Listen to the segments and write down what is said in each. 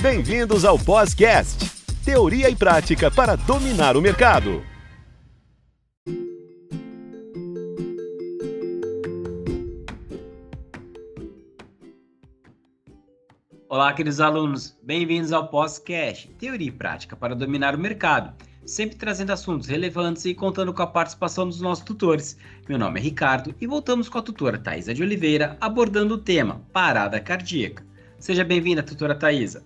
Bem-vindos ao Podcast, teoria e prática para dominar o mercado. Olá, queridos alunos, bem-vindos ao Podcast, teoria e prática para dominar o mercado, sempre trazendo assuntos relevantes e contando com a participação dos nossos tutores. Meu nome é Ricardo e voltamos com a tutora Thaisa de Oliveira abordando o tema parada cardíaca. Seja bem-vinda, tutora Thaisa.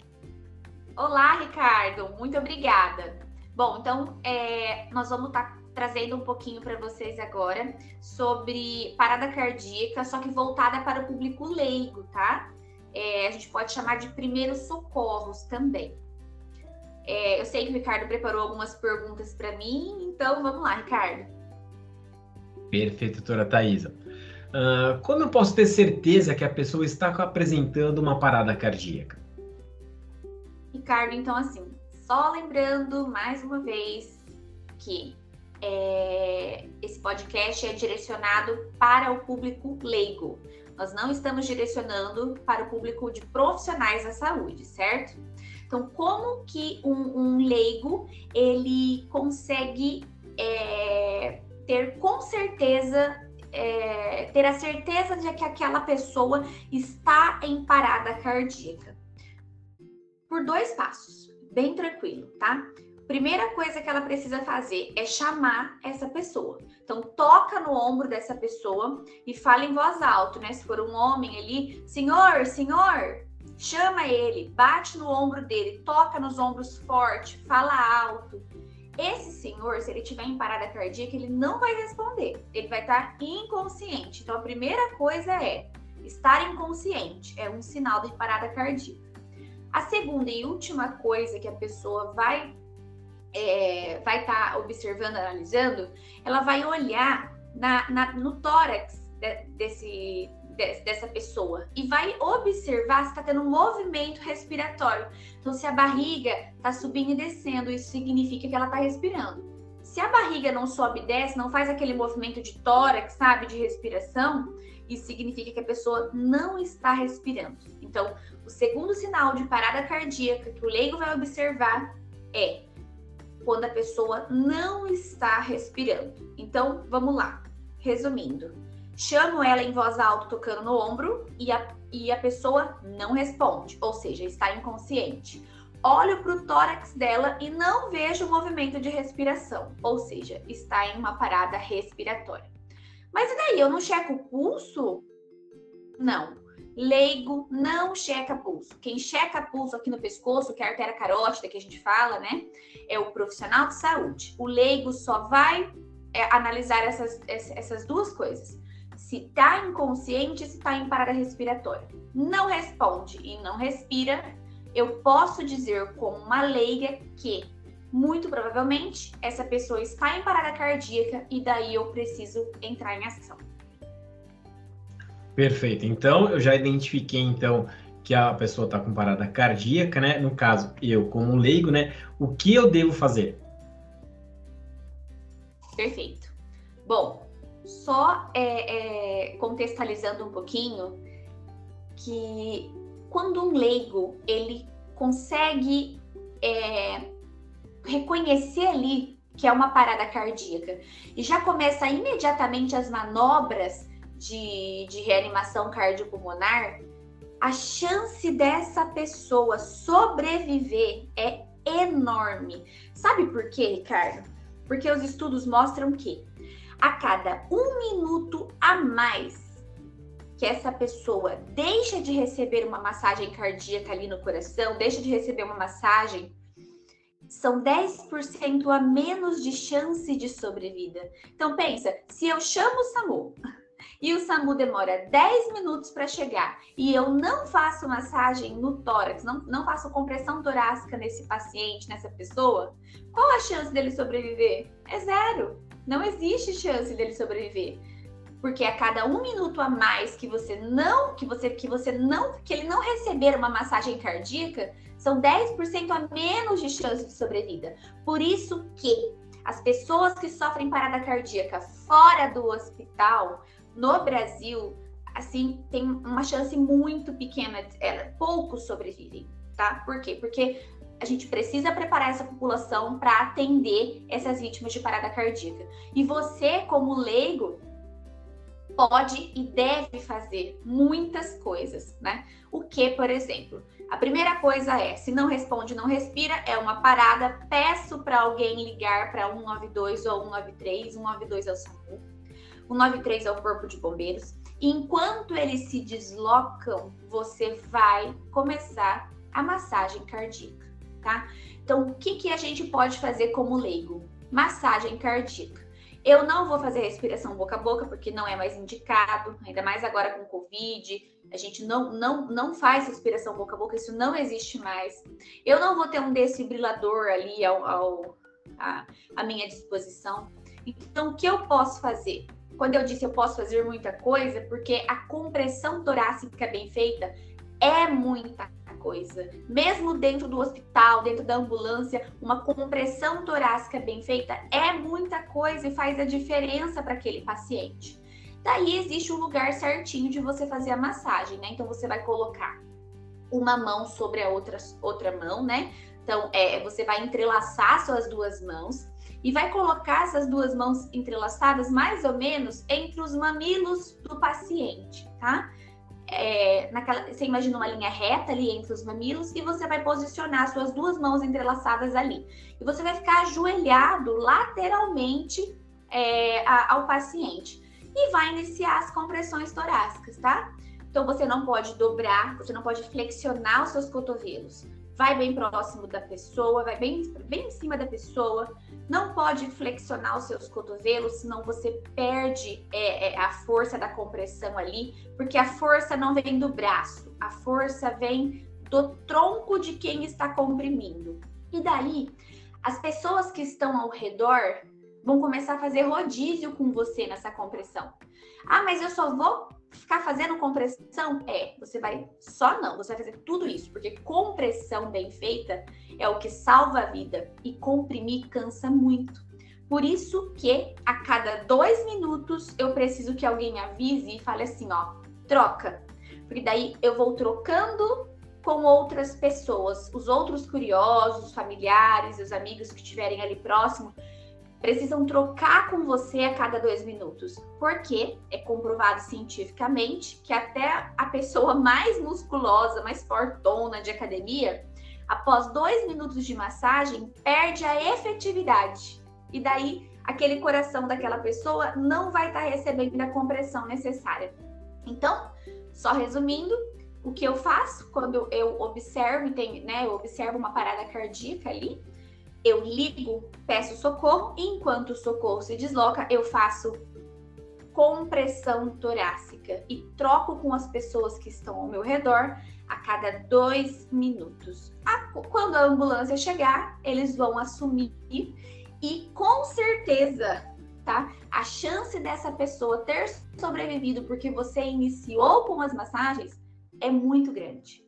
Olá, Ricardo, muito obrigada. Bom, então é, nós vamos estar tá trazendo um pouquinho para vocês agora sobre parada cardíaca, só que voltada para o público leigo, tá? É, a gente pode chamar de primeiros socorros também. É, eu sei que o Ricardo preparou algumas perguntas para mim, então vamos lá, Ricardo. Perfeito, doutora Thaisa. Uh, como eu posso ter certeza que a pessoa está apresentando uma parada cardíaca? Ricardo, então assim, só lembrando mais uma vez que é, esse podcast é direcionado para o público leigo. Nós não estamos direcionando para o público de profissionais da saúde, certo? Então, como que um, um leigo ele consegue é, ter com certeza é, ter a certeza de que aquela pessoa está em parada cardíaca? Por dois passos, bem tranquilo, tá? Primeira coisa que ela precisa fazer é chamar essa pessoa. Então, toca no ombro dessa pessoa e fala em voz alta, né? Se for um homem ali, senhor, senhor, chama ele, bate no ombro dele, toca nos ombros forte, fala alto. Esse senhor, se ele tiver em parada cardíaca, ele não vai responder, ele vai estar inconsciente. Então, a primeira coisa é estar inconsciente, é um sinal de parada cardíaca. A segunda e última coisa que a pessoa vai é, vai estar tá observando, analisando, ela vai olhar na, na no tórax de, desse, de, dessa pessoa e vai observar se está tendo um movimento respiratório. Então, se a barriga está subindo e descendo, isso significa que ela está respirando. Se a barriga não sobe e desce, não faz aquele movimento de tórax, sabe, de respiração, isso significa que a pessoa não está respirando. Então, o segundo sinal de parada cardíaca que o leigo vai observar é quando a pessoa não está respirando. Então, vamos lá. Resumindo, chamo ela em voz alta, tocando no ombro, e a, e a pessoa não responde, ou seja, está inconsciente. Olho para o tórax dela e não vejo o movimento de respiração, ou seja, está em uma parada respiratória. Mas e daí? Eu não checo o pulso? Não leigo não checa pulso. Quem checa pulso aqui no pescoço, que é a artéria carótida que a gente fala, né? É o profissional de saúde. O leigo só vai é, analisar essas, essas duas coisas. Se tá inconsciente, se tá em parada respiratória. Não responde e não respira, eu posso dizer como uma leiga que muito provavelmente essa pessoa está em parada cardíaca e daí eu preciso entrar em ação. Perfeito. Então, eu já identifiquei então que a pessoa está com parada cardíaca, né? No caso, eu como leigo, né? O que eu devo fazer? Perfeito. Bom, só é, é, contextualizando um pouquinho que quando um leigo ele consegue é, reconhecer ali que é uma parada cardíaca e já começa imediatamente as manobras de, de reanimação cardiopulmonar, a chance dessa pessoa sobreviver é enorme. Sabe por quê, Ricardo? Porque os estudos mostram que a cada um minuto a mais que essa pessoa deixa de receber uma massagem cardíaca ali no coração, deixa de receber uma massagem, são 10% a menos de chance de sobrevida. Então pensa, se eu chamo o SAMU e o SAMU demora 10 minutos para chegar e eu não faço massagem no tórax, não, não faço compressão torácica nesse paciente, nessa pessoa, qual a chance dele sobreviver? É zero. Não existe chance dele sobreviver. Porque a cada um minuto a mais que você não, que você, que você não, que ele não receber uma massagem cardíaca, são 10% a menos de chance de sobrevida. Por isso que as pessoas que sofrem parada cardíaca fora do hospital no Brasil, assim, tem uma chance muito pequena, ela, poucos sobrevivem. tá? Por quê? Porque a gente precisa preparar essa população para atender essas vítimas de parada cardíaca. E você, como leigo, pode e deve fazer muitas coisas, né? O que, por exemplo? A primeira coisa é, se não responde, não respira, é uma parada, peço para alguém ligar para 192 ou 193, 192 é o SAMU, 193 é o Corpo de Bombeiros. Enquanto eles se deslocam, você vai começar a massagem cardíaca, tá? Então, o que, que a gente pode fazer como leigo? Massagem cardíaca. Eu não vou fazer respiração boca a boca, porque não é mais indicado, ainda mais agora com Covid. A gente não, não, não faz respiração boca a boca, isso não existe mais. Eu não vou ter um desfibrilador ali ao, ao à minha disposição. Então, o que eu posso fazer? Quando eu disse eu posso fazer muita coisa, porque a compressão torácica bem feita é muita coisa. Mesmo dentro do hospital, dentro da ambulância, uma compressão torácica bem feita é muita coisa e faz a diferença para aquele paciente. Daí existe um lugar certinho de você fazer a massagem, né? Então você vai colocar uma mão sobre a outra, outra mão, né? Então é, você vai entrelaçar suas duas mãos e vai colocar essas duas mãos entrelaçadas mais ou menos entre os mamilos do paciente, tá? É, naquela, você imagina uma linha reta ali entre os mamilos e você vai posicionar suas duas mãos entrelaçadas ali. E você vai ficar ajoelhado lateralmente é, a, ao paciente e vai iniciar as compressões torácicas, tá? Então você não pode dobrar, você não pode flexionar os seus cotovelos vai bem próximo da pessoa, vai bem, bem em cima da pessoa. Não pode flexionar os seus cotovelos, senão você perde é, é, a força da compressão ali, porque a força não vem do braço, a força vem do tronco de quem está comprimindo. E daí, as pessoas que estão ao redor vão começar a fazer rodízio com você nessa compressão. Ah, mas eu só vou ficar fazendo compressão? É, você vai só não, você vai fazer tudo isso, porque compressão bem feita é o que salva a vida e comprimir cansa muito. Por isso que a cada dois minutos eu preciso que alguém avise e fale assim, ó, troca. Porque daí eu vou trocando com outras pessoas, os outros curiosos, os familiares, os amigos que estiverem ali próximo, precisam trocar com você a cada dois minutos, porque é comprovado cientificamente que até a pessoa mais musculosa, mais fortona de academia, após dois minutos de massagem, perde a efetividade. E daí, aquele coração daquela pessoa não vai estar recebendo a compressão necessária. Então, só resumindo, o que eu faço quando eu observo, tem, né, eu observo uma parada cardíaca ali, eu ligo, peço socorro, e enquanto o socorro se desloca, eu faço compressão torácica e troco com as pessoas que estão ao meu redor a cada dois minutos. Quando a ambulância chegar, eles vão assumir e com certeza, tá? A chance dessa pessoa ter sobrevivido porque você iniciou com as massagens é muito grande.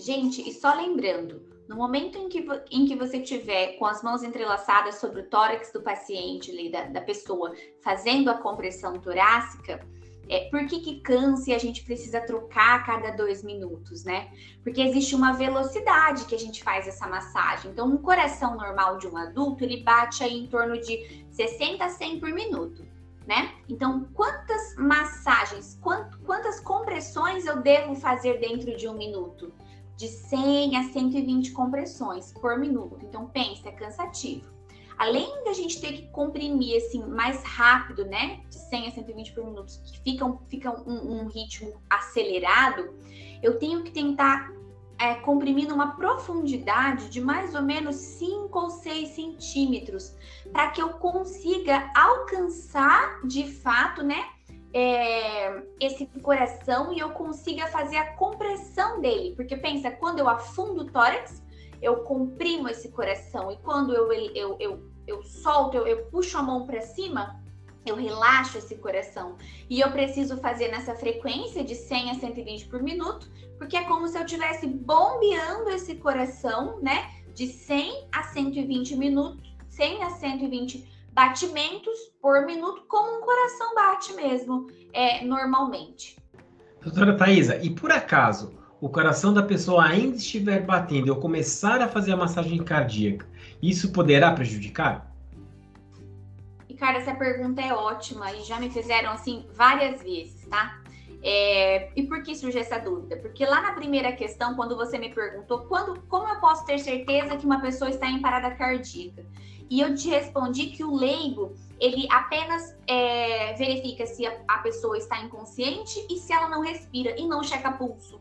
Gente, e só lembrando, no momento em que, em que você tiver com as mãos entrelaçadas sobre o tórax do paciente, ali, da, da pessoa, fazendo a compressão torácica, é, por que, que e a gente precisa trocar a cada dois minutos, né? Porque existe uma velocidade que a gente faz essa massagem. Então, um coração normal de um adulto, ele bate aí em torno de 60 a 100 por minuto, né? Então, quantas massagens, quant, quantas compressões eu devo fazer dentro de um minuto? De 100 a 120 compressões por minuto. Então, pensa, é cansativo. Além da gente ter que comprimir assim mais rápido, né, de 100 a 120 por minuto, que fica, um, fica um, um ritmo acelerado, eu tenho que tentar é, comprimir numa profundidade de mais ou menos 5 ou 6 centímetros, para que eu consiga alcançar de fato, né, é, esse coração e eu consiga fazer a compressão dele. Porque pensa, quando eu afundo o tórax, eu comprimo esse coração. E quando eu, eu, eu, eu solto, eu, eu puxo a mão para cima, eu relaxo esse coração. E eu preciso fazer nessa frequência de 100 a 120 por minuto, porque é como se eu estivesse bombeando esse coração, né? De 100 a 120 minutos, 100 a 120 batimentos por minuto, como um coração bate mesmo, é, normalmente. Doutora Thaisa, e por acaso o coração da pessoa ainda estiver batendo e eu começar a fazer a massagem cardíaca, isso poderá prejudicar? E cara, essa pergunta é ótima e já me fizeram assim várias vezes, tá? É, e por que surgiu essa dúvida? Porque lá na primeira questão, quando você me perguntou quando, como eu posso ter certeza que uma pessoa está em parada cardíaca, e eu te respondi que o leigo ele apenas é, verifica se a, a, pessoa está inconsciente e se ela não respira e não checa pulso.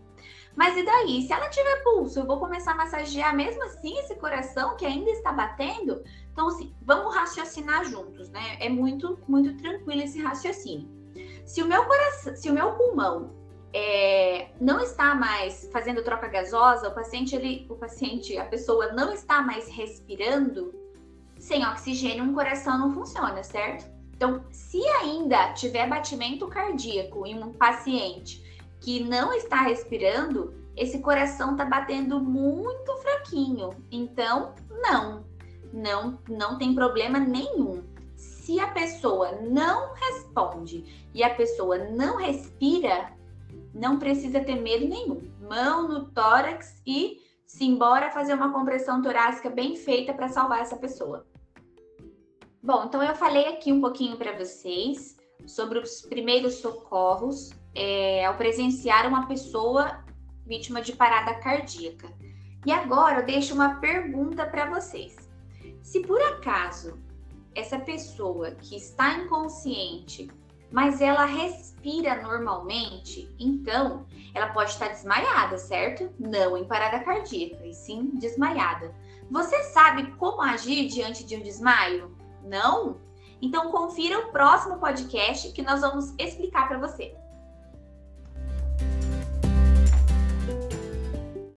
Mas e daí? Se ela tiver pulso, eu vou começar a massagear mesmo assim esse coração que ainda está batendo? Então, assim, vamos raciocinar juntos, né? É muito, muito tranquilo esse raciocínio. Se o meu coração, se o meu pulmão é, não está mais fazendo troca gasosa, o paciente, ele, o paciente, a pessoa não está mais respirando, sem oxigênio um coração não funciona, certo? Então, se ainda tiver batimento cardíaco em um paciente que não está respirando, esse coração está batendo muito fraquinho. Então, não, não, não tem problema nenhum. Se a pessoa não responde e a pessoa não respira, não precisa ter medo nenhum. Mão no tórax e se embora fazer uma compressão torácica bem feita para salvar essa pessoa. Bom, então eu falei aqui um pouquinho para vocês sobre os primeiros socorros é, ao presenciar uma pessoa vítima de parada cardíaca. E agora eu deixo uma pergunta para vocês. Se por acaso essa pessoa que está inconsciente, mas ela respira normalmente, então ela pode estar desmaiada, certo? Não em parada cardíaca, e sim desmaiada. Você sabe como agir diante de um desmaio? Não? Então confira o próximo podcast que nós vamos explicar para você.